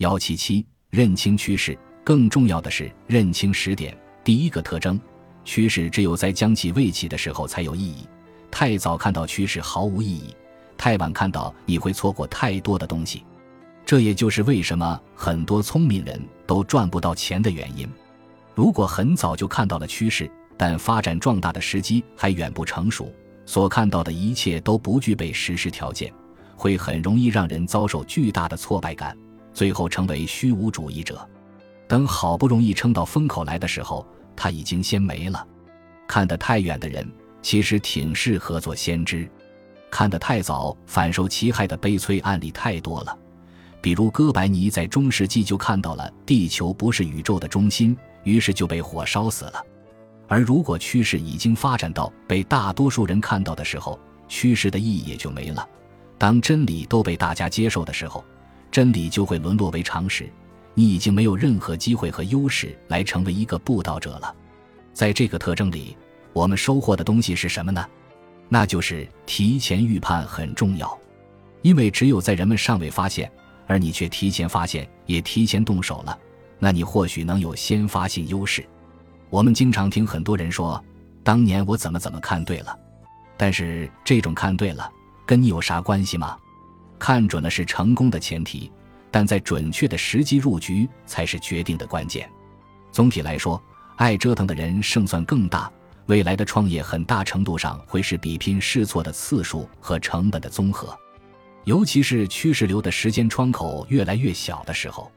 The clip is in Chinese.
幺七七，认清趋势，更重要的是认清时点。第一个特征，趋势只有在将其未起的时候才有意义。太早看到趋势毫无意义，太晚看到你会错过太多的东西。这也就是为什么很多聪明人都赚不到钱的原因。如果很早就看到了趋势，但发展壮大的时机还远不成熟，所看到的一切都不具备实施条件，会很容易让人遭受巨大的挫败感，最后成为虚无主义者。等好不容易撑到风口来的时候，他已经先没了。看得太远的人，其实挺适合做先知；看得太早，反受其害的悲催案例太多了。比如哥白尼在中世纪就看到了地球不是宇宙的中心，于是就被火烧死了。而如果趋势已经发展到被大多数人看到的时候，趋势的意义也就没了。当真理都被大家接受的时候，真理就会沦落为常识，你已经没有任何机会和优势来成为一个布道者了。在这个特征里，我们收获的东西是什么呢？那就是提前预判很重要，因为只有在人们尚未发现，而你却提前发现，也提前动手了，那你或许能有先发性优势。我们经常听很多人说：“当年我怎么怎么看对了。”但是这种看对了跟你有啥关系吗？看准了是成功的前提，但在准确的时机入局才是决定的关键。总体来说，爱折腾的人胜算更大。未来的创业很大程度上会是比拼试错的次数和成本的综合，尤其是趋势流的时间窗口越来越小的时候。